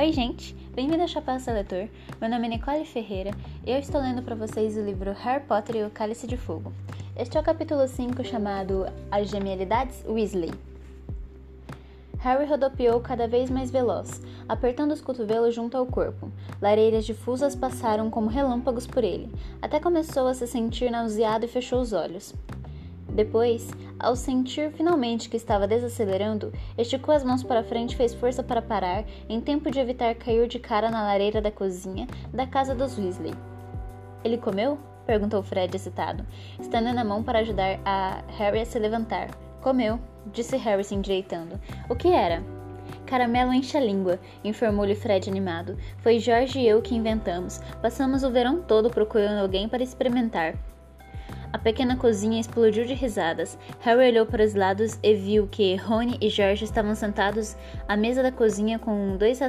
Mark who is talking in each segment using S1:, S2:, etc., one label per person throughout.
S1: Oi, gente! Bem-vindo ao Chapéu Seletor. Meu nome é Nicole Ferreira e eu estou lendo para vocês o livro Harry Potter e o Cálice de Fogo. Este é o capítulo 5 chamado As Genialidades Weasley. Harry rodopiou cada vez mais veloz, apertando os cotovelos junto ao corpo. Lareiras difusas passaram como relâmpagos por ele, até começou a se sentir nauseado e fechou os olhos. Depois, ao sentir finalmente que estava desacelerando, esticou as mãos para frente e fez força para parar, em tempo de evitar cair de cara na lareira da cozinha da casa dos Weasley. Ele comeu? perguntou Fred excitado, estendendo a mão para ajudar a Harry a se levantar. Comeu, disse Harry se endireitando. O que era? Caramelo enche a língua, informou-lhe Fred animado. Foi Jorge e eu que inventamos. Passamos o verão todo procurando alguém para experimentar. A pequena cozinha explodiu de risadas. Harry olhou para os lados e viu que Rony e George estavam sentados à mesa da cozinha com dois,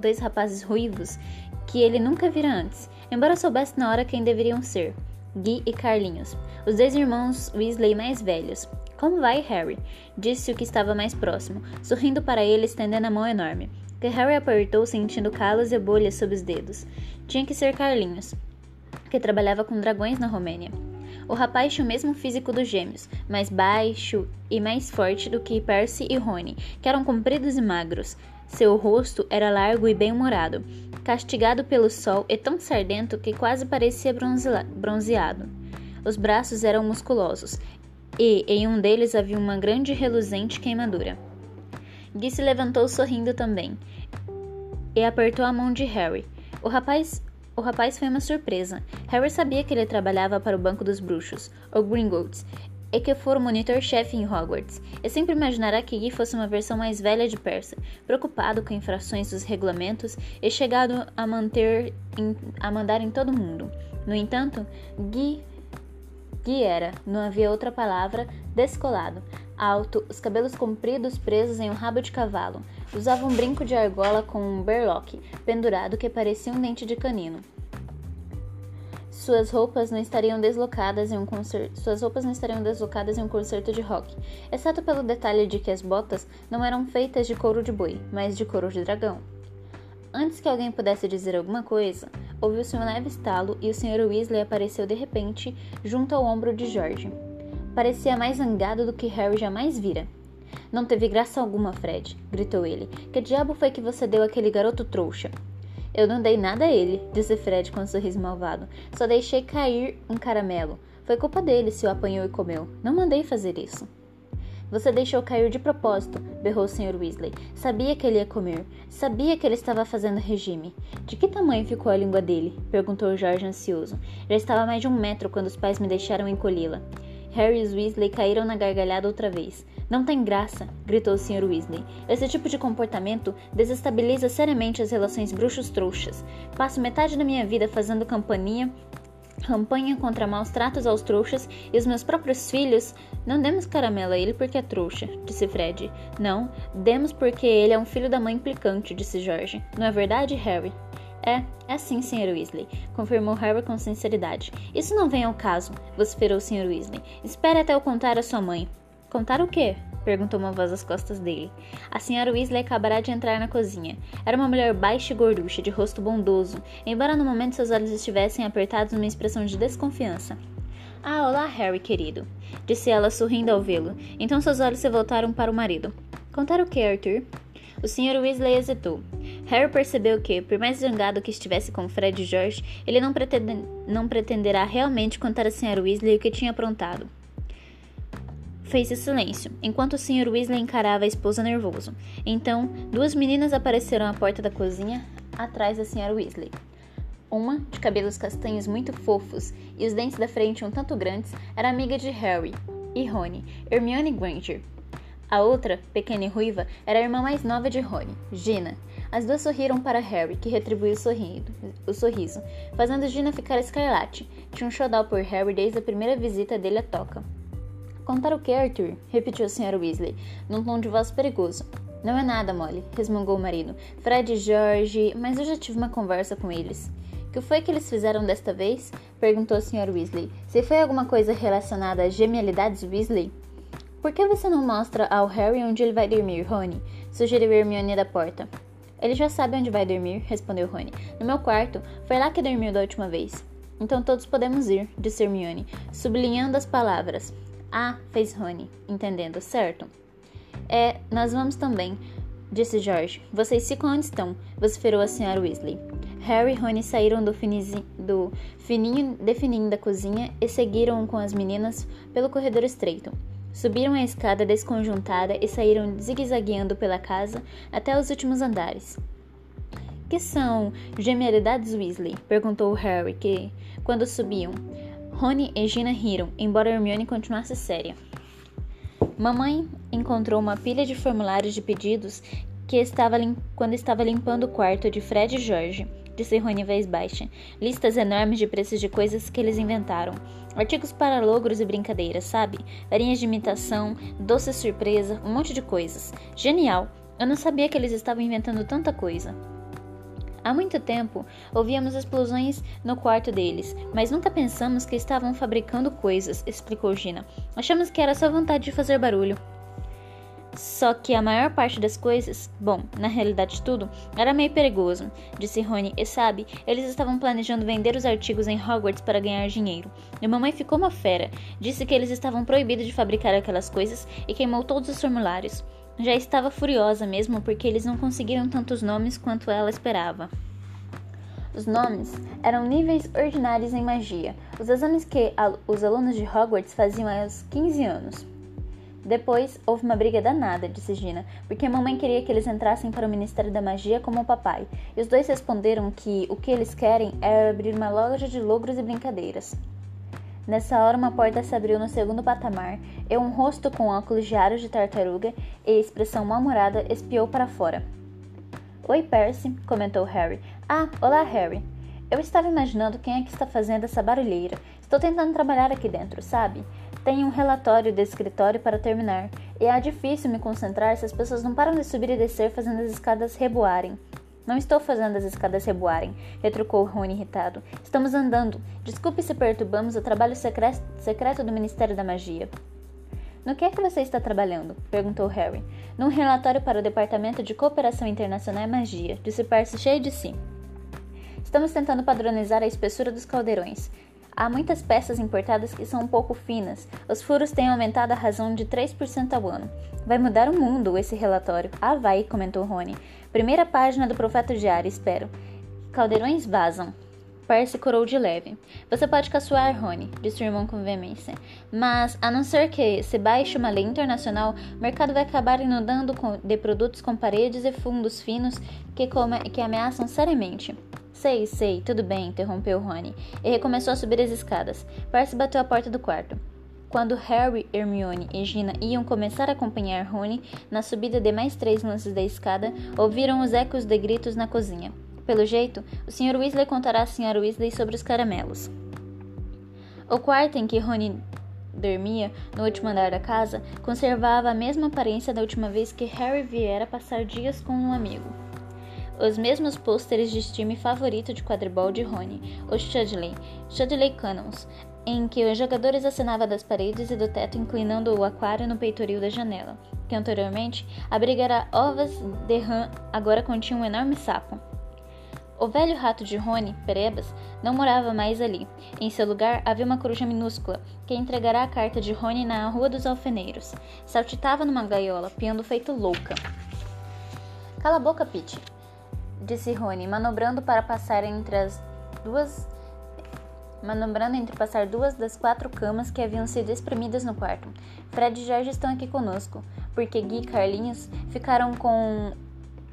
S1: dois rapazes ruivos que ele nunca vira antes, embora soubesse na hora quem deveriam ser. Guy e Carlinhos, os dois irmãos Weasley mais velhos. Como vai, Harry? Disse o que estava mais próximo, sorrindo para ele, estendendo a mão enorme, que Harry apertou, sentindo calos e bolhas sob os dedos. Tinha que ser Carlinhos, que trabalhava com dragões na Romênia. O rapaz tinha o mesmo físico dos gêmeos, mais baixo e mais forte do que Percy e Rony, que eram compridos e magros. Seu rosto era largo e bem-humorado, castigado pelo sol e tão sardento que quase parecia bronzeado. Os braços eram musculosos, e em um deles havia uma grande reluzente queimadura. Guy se levantou sorrindo também e apertou a mão de Harry. O rapaz o rapaz foi uma surpresa. Harry sabia que ele trabalhava para o Banco dos Bruxos, ou Gringotts, e que fora o monitor-chefe em Hogwarts. E sempre imaginara que Guy fosse uma versão mais velha de Percy, preocupado com infrações dos regulamentos e chegado a, manter em, a mandar em todo mundo. No entanto, Guy, Guy era, não havia outra palavra, descolado, alto, os cabelos compridos presos em um rabo de cavalo. Usava um brinco de argola com um berlock pendurado que parecia um dente de canino. Suas roupas não estariam deslocadas em um concerto, suas roupas não estariam deslocadas em um concerto de rock, exceto pelo detalhe de que as botas não eram feitas de couro de boi, mas de couro de dragão. Antes que alguém pudesse dizer alguma coisa, ouviu-se um leve estalo e o Sr. Weasley apareceu de repente junto ao ombro de George. Parecia mais zangado do que Harry jamais vira. Não teve graça alguma, Fred, gritou ele. Que diabo foi que você deu àquele garoto trouxa? Eu não dei nada a ele, disse Fred com um sorriso malvado. Só deixei cair um caramelo. Foi culpa dele se o apanhou e comeu. Não mandei fazer isso. Você deixou cair de propósito, berrou o Sr. Weasley. Sabia que ele ia comer. Sabia que ele estava fazendo regime. De que tamanho ficou a língua dele? perguntou Jorge ansioso. Já estava mais de um metro quando os pais me deixaram encolhê-la. Harry e Weasley caíram na gargalhada outra vez. Não tem graça, gritou o Sr. Weasley. Esse tipo de comportamento desestabiliza seriamente as relações bruxos-trouxas. Passo metade da minha vida fazendo campanha campanha contra maus tratos aos trouxas e os meus próprios filhos. Não demos caramelo a ele porque é trouxa, disse Fred. Não, demos porque ele é um filho da mãe implicante, disse George. Não é verdade, Harry? É, é sim, Sr. Weasley, confirmou Harry com sinceridade. Isso não vem ao caso, vociferou o Sr. Weasley. Espere até eu contar a sua mãe. Contar o quê? perguntou uma voz às costas dele. A Sra. Weasley acabará de entrar na cozinha. Era uma mulher baixa e gorducha, de rosto bondoso, embora no momento seus olhos estivessem apertados numa expressão de desconfiança. Ah, olá, Harry, querido, disse ela sorrindo ao vê-lo. Então seus olhos se voltaram para o marido. Contar o que, Arthur? O Sr. Weasley hesitou. Harry percebeu que, por mais zangado que estivesse com Fred e George, ele não, pretende, não pretenderá realmente contar a Sr. Weasley o que tinha aprontado. Fez-se silêncio, enquanto o Sr. Weasley encarava a esposa nervoso. Então, duas meninas apareceram à porta da cozinha, atrás da Sra. Weasley. Uma, de cabelos castanhos muito fofos e os dentes da frente um tanto grandes, era amiga de Harry e Rony, Hermione Granger, a outra, pequena e ruiva, era a irmã mais nova de Rony, Gina. As duas sorriram para Harry, que retribuiu o, o sorriso, fazendo Gina ficar escarlate. Tinha um xodó por Harry desde a primeira visita dele à toca. Contar o que, Arthur? repetiu a Sra. Weasley, num tom de voz perigoso. Não é nada, Molly, resmungou o marido. Fred e George, mas eu já tive uma conversa com eles. Que foi que eles fizeram desta vez? perguntou a Sra. Weasley. Se foi alguma coisa relacionada às genialidades Weasley? Por que você não mostra ao Harry onde ele vai dormir, Rony? Sugeriu Hermione da porta. Ele já sabe onde vai dormir, respondeu Rony. No meu quarto. Foi lá que dormiu da última vez. Então todos podemos ir, disse Hermione, sublinhando as palavras. Ah, fez Rony, entendendo, certo? É, nós vamos também, disse George. Vocês ficam onde estão, vociferou a senhora Weasley. Harry e Rony saíram do, do fininho defininho da cozinha e seguiram com as meninas pelo corredor estreito. Subiram a escada desconjuntada e saíram zigue-zagueando pela casa até os últimos andares. Que são genialidades Weasley? perguntou Harry, que, quando subiam. Rony e Gina riram, embora Hermione continuasse séria. Mamãe encontrou uma pilha de formulários de pedidos que estava quando estava limpando o quarto de Fred e George disse Rony em voz baixa. Listas enormes de preços de coisas que eles inventaram. Artigos para logros e brincadeiras, sabe? Varinhas de imitação, doce surpresa, um monte de coisas. Genial! Eu não sabia que eles estavam inventando tanta coisa. Há muito tempo ouvíamos explosões no quarto deles, mas nunca pensamos que estavam fabricando coisas, explicou Gina. Achamos que era só vontade de fazer barulho. Só que a maior parte das coisas, bom, na realidade tudo, era meio perigoso, disse Rony. E sabe, eles estavam planejando vender os artigos em Hogwarts para ganhar dinheiro. E mamãe ficou uma fera. Disse que eles estavam proibidos de fabricar aquelas coisas e queimou todos os formulários. Já estava furiosa mesmo porque eles não conseguiram tantos nomes quanto ela esperava. Os nomes eram níveis ordinários em magia, os exames que os alunos de Hogwarts faziam aos 15 anos. Depois houve uma briga danada, disse Gina, porque a mamãe queria que eles entrassem para o Ministério da Magia como o papai, e os dois responderam que o que eles querem é abrir uma loja de logros e brincadeiras. Nessa hora, uma porta se abriu no segundo patamar e um rosto com óculos de aros de tartaruga e expressão mal-humorada espiou para fora. Oi, Percy, comentou Harry. Ah, olá, Harry. Eu estava imaginando quem é que está fazendo essa barulheira. Estou tentando trabalhar aqui dentro, sabe? Tenho um relatório de escritório para terminar, e é difícil me concentrar se as pessoas não param de subir e descer fazendo as escadas reboarem. Não estou fazendo as escadas reboarem, retrucou Rony irritado. Estamos andando. Desculpe se perturbamos o trabalho secreto do Ministério da Magia. No que é que você está trabalhando? perguntou Harry. Num relatório para o Departamento de Cooperação Internacional e Magia, disse Percy cheio de si. Estamos tentando padronizar a espessura dos caldeirões. Há muitas peças importadas que são um pouco finas. Os furos têm aumentado a razão de 3% ao ano. Vai mudar o mundo esse relatório. Ah, vai, comentou Rony. Primeira página do Profeta Diário, espero. Caldeirões vazam. Percy corou de leve. Você pode caçoar, Rony, disse o irmão com veemência. Mas, a não ser que se baixe uma lei internacional, o mercado vai acabar inundando de produtos com paredes e fundos finos que, que ameaçam seriamente. Sei, sei, tudo bem, interrompeu Rony, e recomeçou a subir as escadas. Percy bateu a porta do quarto. Quando Harry, Hermione e Gina iam começar a acompanhar Rony na subida de mais três lances da escada, ouviram os ecos de gritos na cozinha. Pelo jeito, o Sr. Weasley contará à Sra. Weasley sobre os caramelos. O quarto em que Rony dormia, no último andar da casa, conservava a mesma aparência da última vez que Harry viera passar dias com um amigo os mesmos pôsteres de time favorito de quadribol de Rony, o Chudley, Chudley Cannons, em que os jogadores assinavam das paredes e do teto inclinando o aquário no peitoril da janela, que anteriormente abrigara ovas de rã, agora continha um enorme sapo. O velho rato de Rony, Perebas, não morava mais ali. Em seu lugar havia uma coruja minúscula, que entregará a carta de Rony na Rua dos Alfeneiros. Saltitava numa gaiola, piando feito louca. Cala a boca, Pete, disse Rony, manobrando para passar entre as duas manobrando entre passar duas das quatro camas que haviam sido espremidas no quarto. Fred e Jorge estão aqui conosco, porque Gui e Carlinhos ficaram com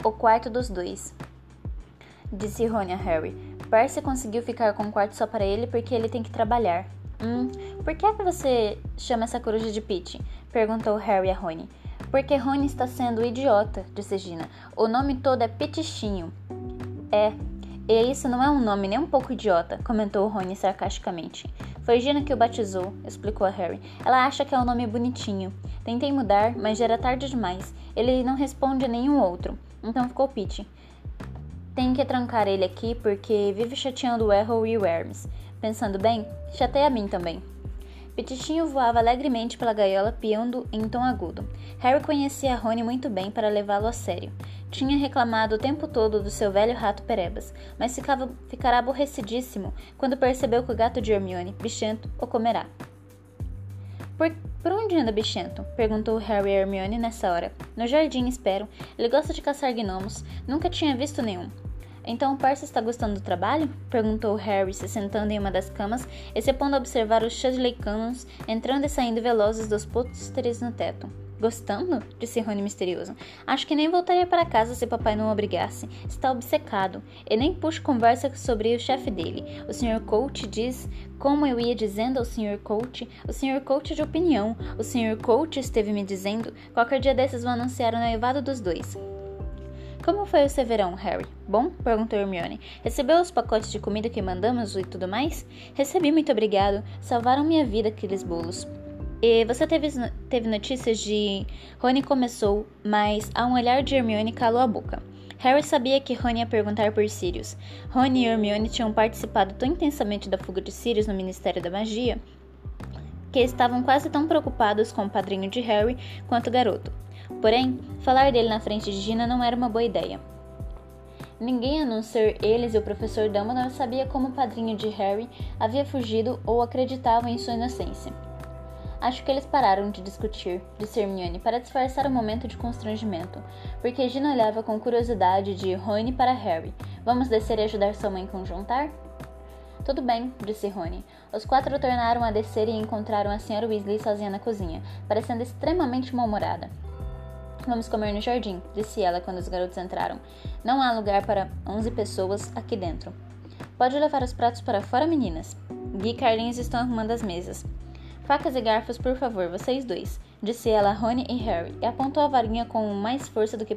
S1: o quarto dos dois. Disse Rony a Harry. Percy conseguiu ficar com o quarto só para ele porque ele tem que trabalhar. Hum, por que é que você chama essa coruja de Pete? Perguntou Harry a Rony. Porque Rony está sendo idiota, disse Gina. O nome todo é Petichinho. É, e isso não é um nome nem um pouco idiota, comentou Rony sarcasticamente. Foi Gina que o batizou, explicou a Harry. Ela acha que é um nome bonitinho. Tentei mudar, mas já era tarde demais. Ele não responde a nenhum outro. Então ficou Pete. Tem que trancar ele aqui porque vive chateando o Errol e o Hermes. Pensando bem, chateia a mim também. Pitichinho voava alegremente pela gaiola, piando em tom agudo. Harry conhecia Rony muito bem para levá-lo a sério. Tinha reclamado o tempo todo do seu velho rato Perebas, mas ficava, ficará aborrecidíssimo quando percebeu que o gato de Hermione, bichento, o comerá. Por, por onde anda Bichento? perguntou Harry a Hermione nessa hora. No jardim, espero. Ele gosta de caçar gnomos. Nunca tinha visto nenhum. Então o Percy está gostando do trabalho? perguntou Harry, se sentando em uma das camas e se pondo a observar os Chudley Cannons entrando e saindo velozes dos pôsteres no teto. Gostando? disse Rony misterioso. Acho que nem voltaria para casa se papai não obrigasse. Está obcecado. E nem puxa conversa sobre o chefe dele. O Sr. Coach diz, como eu ia dizendo ao Sr. Coach, o Sr. Coach de opinião. O Sr. Coach esteve me dizendo, qualquer dia desses vão anunciar o noivado dos dois. Como foi o seu verão, Harry? Bom? perguntou Hermione. Recebeu os pacotes de comida que mandamos e tudo mais? Recebi, muito obrigado. Salvaram minha vida aqueles bolos. E você teve, teve notícias de. Rony começou, mas a um olhar de Hermione calou a boca. Harry sabia que Rony ia perguntar por Sirius. Rony e Hermione tinham participado tão intensamente da fuga de Sirius no Ministério da Magia que estavam quase tão preocupados com o padrinho de Harry quanto o garoto. Porém, falar dele na frente de Gina não era uma boa ideia. Ninguém a não ser eles e o professor Dumbledore sabia como o padrinho de Harry havia fugido ou acreditava em sua inocência. Acho que eles pararam de discutir, disse Hermione, para disfarçar o momento de constrangimento, porque Gina olhava com curiosidade de Rony para Harry. Vamos descer e ajudar sua mãe com o jantar? Tudo bem, disse Rony. Os quatro tornaram a descer e encontraram a Sra. Weasley sozinha na cozinha, parecendo extremamente mal-humorada. Vamos comer no jardim, disse ela quando os garotos entraram. Não há lugar para onze pessoas aqui dentro. Pode levar os pratos para fora, meninas. Gui e Carlinhos estão arrumando as mesas. Facas e garfos, por favor, vocês dois, disse ela a Rony e Harry, e apontou a varinha com mais força do que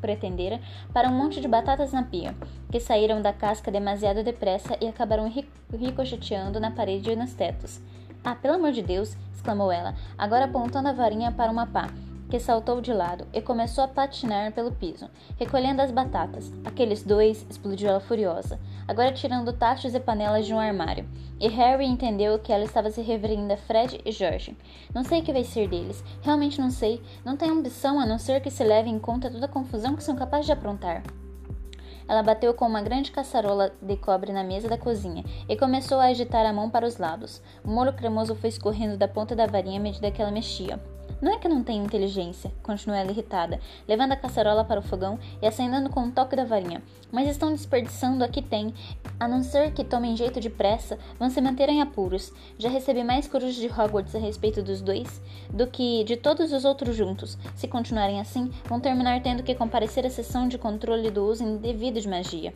S1: pretendera para um monte de batatas na pia, que saíram da casca demasiado depressa e acabaram ricocheteando na parede e nos tetos. Ah, pelo amor de Deus! exclamou ela, agora apontando a varinha para uma pá, que saltou de lado e começou a patinar pelo piso, recolhendo as batatas. Aqueles dois, explodiu ela furiosa, agora tirando tachos e panelas de um armário. E Harry entendeu que ela estava se referindo a Fred e George. Não sei o que vai ser deles, realmente não sei. Não tem ambição a não ser que se leve em conta toda a confusão que são capazes de aprontar. Ela bateu com uma grande caçarola de cobre na mesa da cozinha e começou a agitar a mão para os lados. O molho cremoso foi escorrendo da ponta da varinha à medida que ela mexia. Não é que não tenho inteligência, continuou ela irritada, levando a caçarola para o fogão e acendendo com um toque da varinha. Mas estão desperdiçando a que tem. A não ser que tomem jeito de pressa, vão se manter em apuros. Já recebi mais corujas de Hogwarts a respeito dos dois do que de todos os outros juntos. Se continuarem assim, vão terminar tendo que comparecer à sessão de controle do uso indevido de magia.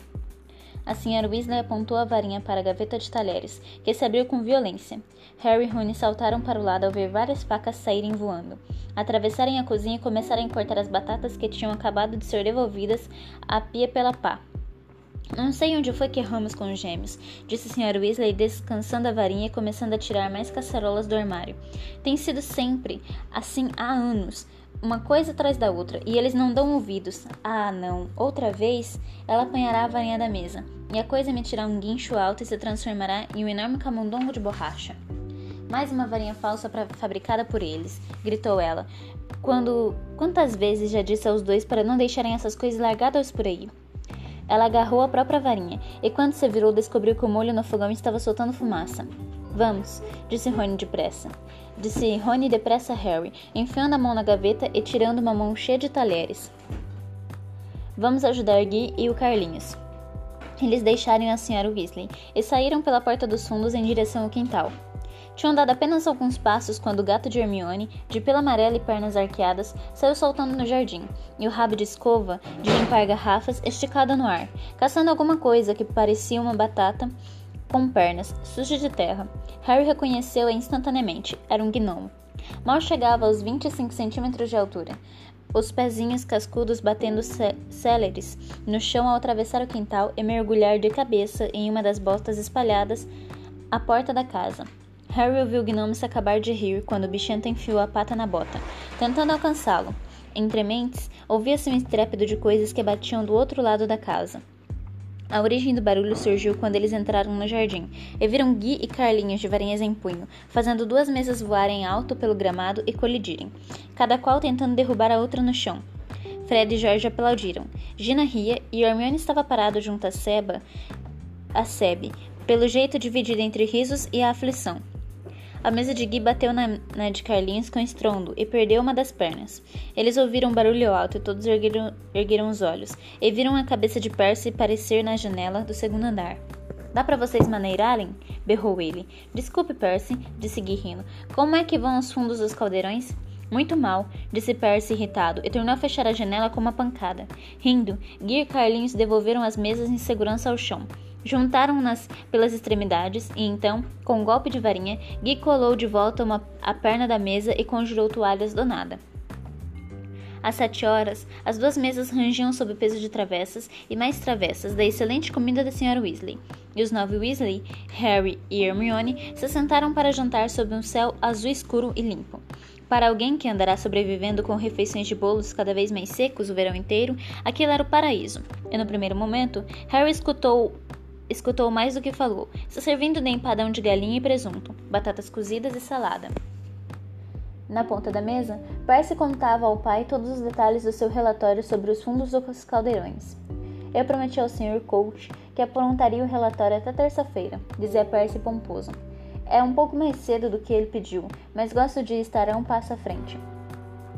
S1: A senhora Weasley apontou a varinha para a gaveta de talheres, que se abriu com violência. Harry e Rony saltaram para o lado ao ver várias facas saírem voando, atravessarem a cozinha e começarem a cortar as batatas que tinham acabado de ser devolvidas à pia pela pá. Não sei onde foi que erramos com os gêmeos, disse a Sra. Weasley, descansando a varinha e começando a tirar mais caçarolas do armário. Tem sido sempre assim há anos uma coisa atrás da outra, e eles não dão ouvidos. Ah, não. Outra vez, ela apanhará a varinha da mesa, e a coisa emitirá um guincho alto e se transformará em um enorme camundongo de borracha. Mais uma varinha falsa pra, fabricada por eles, gritou ela. Quando quantas vezes já disse aos dois para não deixarem essas coisas largadas por aí? Ela agarrou a própria varinha, e quando se virou, descobriu que o molho no fogão estava soltando fumaça. Vamos, disse Rony depressa. Disse Rony depressa a Harry, enfiando a mão na gaveta e tirando uma mão cheia de talheres. Vamos ajudar Gui e o Carlinhos. Eles deixaram a senhora Weasley e saíram pela porta dos fundos em direção ao quintal. Tinham dado apenas alguns passos quando o gato de Hermione, de pelo amarelo e pernas arqueadas, saiu saltando no jardim, e o rabo de escova, de limpar garrafas, esticado no ar, caçando alguma coisa que parecia uma batata com pernas, suja de terra. Harry reconheceu-a instantaneamente. Era um gnomo. Mal chegava aos 25 centímetros de altura. Os pezinhos cascudos batendo céleres no chão ao atravessar o quintal e mergulhar de cabeça em uma das botas espalhadas à porta da casa. Harry ouviu o gnomo se acabar de rir quando o bichento enfiou a pata na bota, tentando alcançá-lo. Entre mentes, ouvia-se um estrépito de coisas que batiam do outro lado da casa. A origem do barulho surgiu quando eles entraram no jardim e viram Gui e Carlinhos de varinhas em punho, fazendo duas mesas voarem alto pelo gramado e colidirem, cada qual tentando derrubar a outra no chão. Fred e Jorge aplaudiram. Gina ria e Hermione estava parado junto a Seba, a Seb, pelo jeito dividido entre risos e a aflição. A mesa de Gui bateu na, na, de Carlinhos com estrondo e perdeu uma das pernas. Eles ouviram um barulho alto e todos ergueram, ergueram os olhos e viram a cabeça de Percy aparecer na janela do segundo andar. Dá para vocês maneirarem? berrou ele. Desculpe, Percy, disse Gui rindo. Como é que vão os fundos dos caldeirões? Muito mal, disse Percy irritado e tornou a fechar a janela com uma pancada. Rindo, Gui e Carlinhos devolveram as mesas em segurança ao chão. Juntaram-nas pelas extremidades e então, com um golpe de varinha, Gui colou de volta uma, a perna da mesa e conjurou toalhas do nada. Às sete horas, as duas mesas rangiam sob o peso de travessas e mais travessas da excelente comida da Sra. Weasley. E os nove Weasley, Harry e Hermione, se sentaram para jantar sob um céu azul escuro e limpo. Para alguém que andará sobrevivendo com refeições de bolos cada vez mais secos o verão inteiro, aquilo era o paraíso. E no primeiro momento, Harry escutou escutou mais do que falou, se servindo de empadão de galinha e presunto, batatas cozidas e salada. Na ponta da mesa, Percy contava ao pai todos os detalhes do seu relatório sobre os fundos dos caldeirões. Eu prometi ao Sr. Coach que aprontaria o relatório até terça-feira, dizia Percy pomposo. É um pouco mais cedo do que ele pediu, mas gosto de estar a um passo à frente.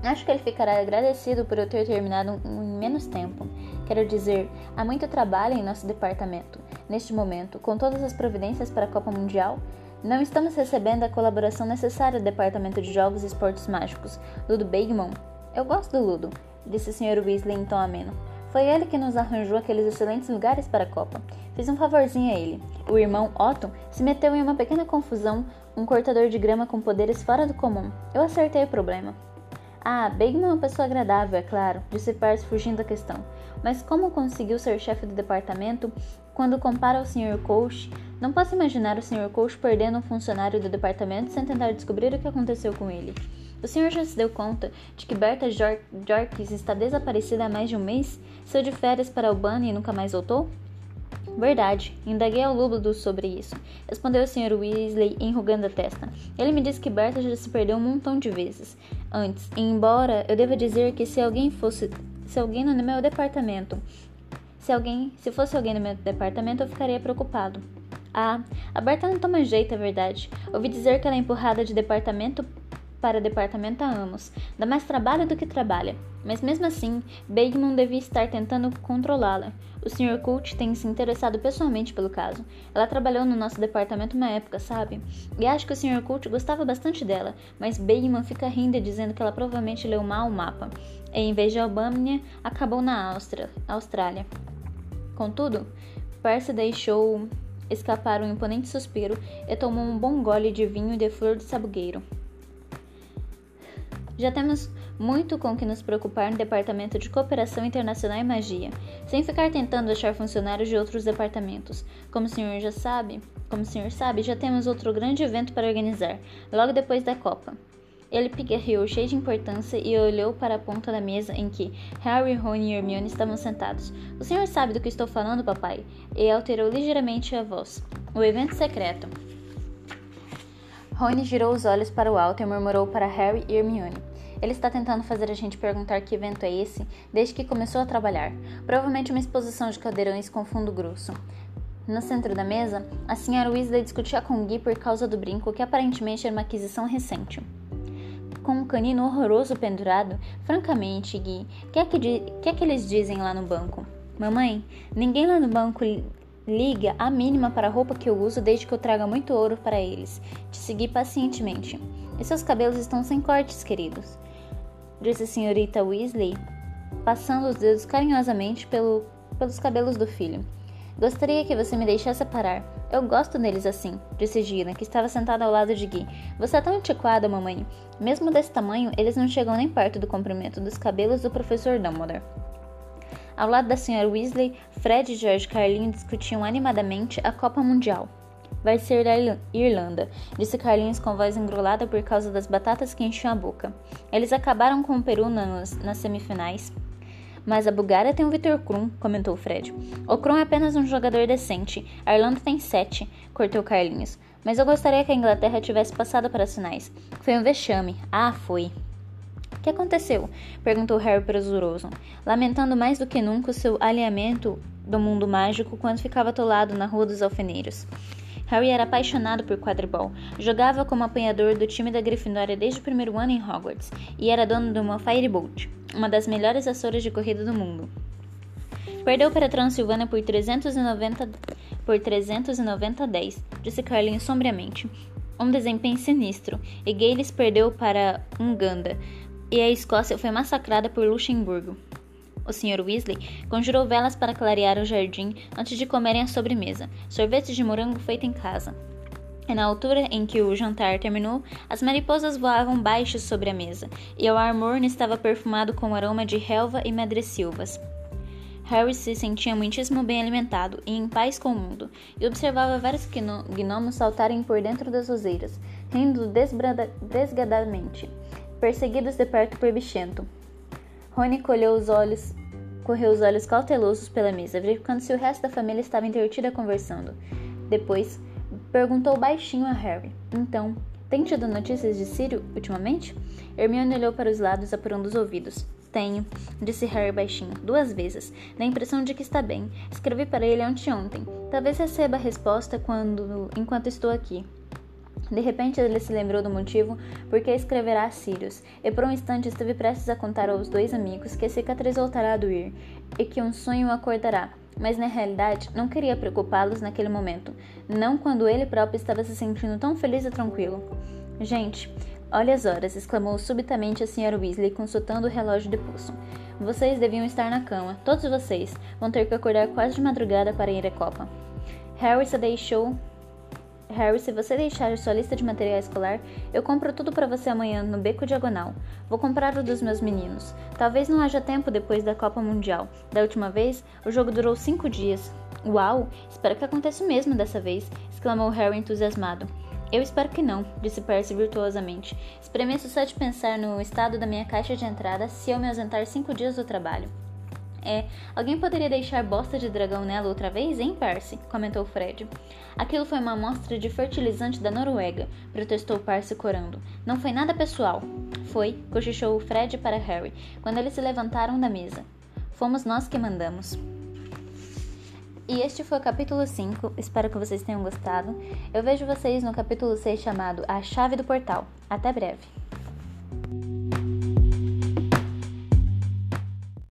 S1: Acho que ele ficará agradecido por eu ter terminado em menos tempo. Quero dizer, há muito trabalho em nosso departamento. Neste momento, com todas as providências para a Copa Mundial, não estamos recebendo a colaboração necessária do Departamento de Jogos e Esportes Mágicos, Ludo Bagman. Eu gosto do Ludo, disse o Sr. Weasley em tom ameno. Foi ele que nos arranjou aqueles excelentes lugares para a Copa. Fiz um favorzinho a ele. O irmão Otto se meteu em uma pequena confusão, um cortador de grama com poderes fora do comum. Eu acertei o problema. Ah, Bagman é uma pessoa agradável, é claro, disse Percy fugindo da questão. Mas como conseguiu ser chefe do departamento quando compara ao Sr. Coach? Não posso imaginar o Sr. Coach perdendo um funcionário do departamento sem tentar descobrir o que aconteceu com ele. O senhor já se deu conta de que Berta Jorkes está desaparecida há mais de um mês? Saiu de férias para Albany e nunca mais voltou? Verdade, indaguei ao Lúbulo sobre isso, respondeu o Sr. Weasley enrugando a testa. Ele me disse que Berta já se perdeu um montão de vezes antes, embora eu deva dizer que se alguém fosse. Se alguém no meu departamento. Se alguém. Se fosse alguém no meu departamento, eu ficaria preocupado. Ah, a Berta não toma jeito, é verdade. Ouvi dizer que ela é empurrada de departamento para departamento há anos. Dá mais trabalho do que trabalha. Mas mesmo assim, Bagman devia estar tentando controlá-la. O Sr. Colt tem se interessado pessoalmente pelo caso. Ela trabalhou no nosso departamento uma época, sabe? E acho que o Sr. Colt gostava bastante dela, mas Bagman fica rindo e dizendo que ela provavelmente leu mal o mapa. Em vez de Albânia, acabou na Austrália. Contudo, Percy deixou escapar um imponente suspiro e tomou um bom gole de vinho de flor de sabugueiro. Já temos muito com que nos preocupar no Departamento de Cooperação Internacional e Magia, sem ficar tentando achar funcionários de outros departamentos. Como o senhor já sabe, como o senhor sabe, já temos outro grande evento para organizar, logo depois da Copa. Ele pigarreou cheio de importância e olhou para a ponta da mesa em que Harry, Rony e Hermione estavam sentados. O senhor sabe do que estou falando, papai? E alterou ligeiramente a voz. O evento secreto. Rony girou os olhos para o alto e murmurou para Harry e Hermione. Ele está tentando fazer a gente perguntar que evento é esse desde que começou a trabalhar. Provavelmente uma exposição de cadeirões com fundo grosso. No centro da mesa, a senhora Weasley discutia com Guy por causa do brinco que aparentemente era uma aquisição recente. Com um canino horroroso pendurado, francamente, Gui, o que, é que, que é que eles dizem lá no banco? Mamãe, ninguém lá no banco liga a mínima para a roupa que eu uso desde que eu traga muito ouro para eles. Te segui pacientemente. E seus cabelos estão sem cortes, queridos, disse a senhorita Weasley, passando os dedos carinhosamente pelo, pelos cabelos do filho. Gostaria que você me deixasse parar. Eu gosto deles assim, disse Gina, que estava sentada ao lado de Gui. Você é tão antiquada, mamãe. Mesmo desse tamanho, eles não chegam nem perto do comprimento dos cabelos do professor Dumbledore. Ao lado da senhora Weasley, Fred e George Carlinho discutiam animadamente a Copa Mundial. Vai ser da Irlanda, disse Carlinhos com voz engrolada por causa das batatas que enchiam a boca. Eles acabaram com o Peru nas, nas semifinais. Mas a Bulgária tem o Vitor Krum, comentou Fred. O Krum é apenas um jogador decente. A Irlanda tem sete, cortou Carlinhos. Mas eu gostaria que a Inglaterra tivesse passado para as finais. Foi um vexame. Ah, foi. O que aconteceu? perguntou Harry presuroso, lamentando mais do que nunca o seu alinhamento do mundo mágico quando ficava atolado na Rua dos Alfeneiros. Harry era apaixonado por quadribol. Jogava como apanhador do time da Grifinória desde o primeiro ano em Hogwarts e era dono de uma Firebolt, uma das melhores vassouras de corrida do mundo. Perdeu para a Transilvânia por 390 por 390 a 10, disse Carlinhos sombriamente. Um desempenho sinistro, e Gales perdeu para Uganda, e a Escócia foi massacrada por Luxemburgo. O Sr. Weasley conjurou velas para clarear o jardim antes de comerem a sobremesa, sorvete de morango feito em casa. E na altura em que o jantar terminou, as mariposas voavam baixo sobre a mesa, e o ar morno estava perfumado com o aroma de relva e madressilvas. Harry se sentia muitíssimo bem alimentado e em paz com o mundo, e observava vários gnomos saltarem por dentro das roseiras, rindo desgadadamente, perseguidos de perto por Bichento. Rony colheu os olhos, correu os olhos cautelosos pela mesa, verificando se o resto da família estava entretida conversando. Depois, perguntou baixinho a Harry: Então, tem tido notícias de Círio ultimamente? Hermione olhou para os lados, apurando os ouvidos. Tenho, disse Harry baixinho, duas vezes, na impressão de que está bem. Escrevi para ele anteontem. Talvez receba a resposta quando, enquanto estou aqui. De repente ele se lembrou do motivo por que escreverá a Sirius, e por um instante esteve prestes a contar aos dois amigos que a cicatriz voltará a doer, e que um sonho acordará, mas na realidade não queria preocupá-los naquele momento, não quando ele próprio estava se sentindo tão feliz e tranquilo. Gente, Olha as horas, exclamou subitamente a Sra. Weasley, consultando o relógio de pulso. Vocês deviam estar na cama, todos vocês. Vão ter que acordar quase de madrugada para ir à Copa. Harry se deixou. Harry, se você deixar sua lista de material escolar, eu compro tudo para você amanhã no Beco Diagonal. Vou comprar o dos meus meninos. Talvez não haja tempo depois da Copa Mundial. Da última vez, o jogo durou cinco dias. Uau! Espero que aconteça o mesmo dessa vez! exclamou Harry entusiasmado. Eu espero que não, disse Percy virtuosamente. Estremeço só de pensar no estado da minha caixa de entrada se eu me ausentar cinco dias do trabalho. É, alguém poderia deixar bosta de dragão nela outra vez, hein, Percy? comentou Fred. Aquilo foi uma amostra de fertilizante da Noruega, protestou Percy corando. Não foi nada pessoal. Foi, cochichou Fred para Harry, quando eles se levantaram da mesa. Fomos nós que mandamos. E este foi o capítulo 5. Espero que vocês tenham gostado. Eu vejo vocês no capítulo 6 chamado A Chave do Portal. Até breve.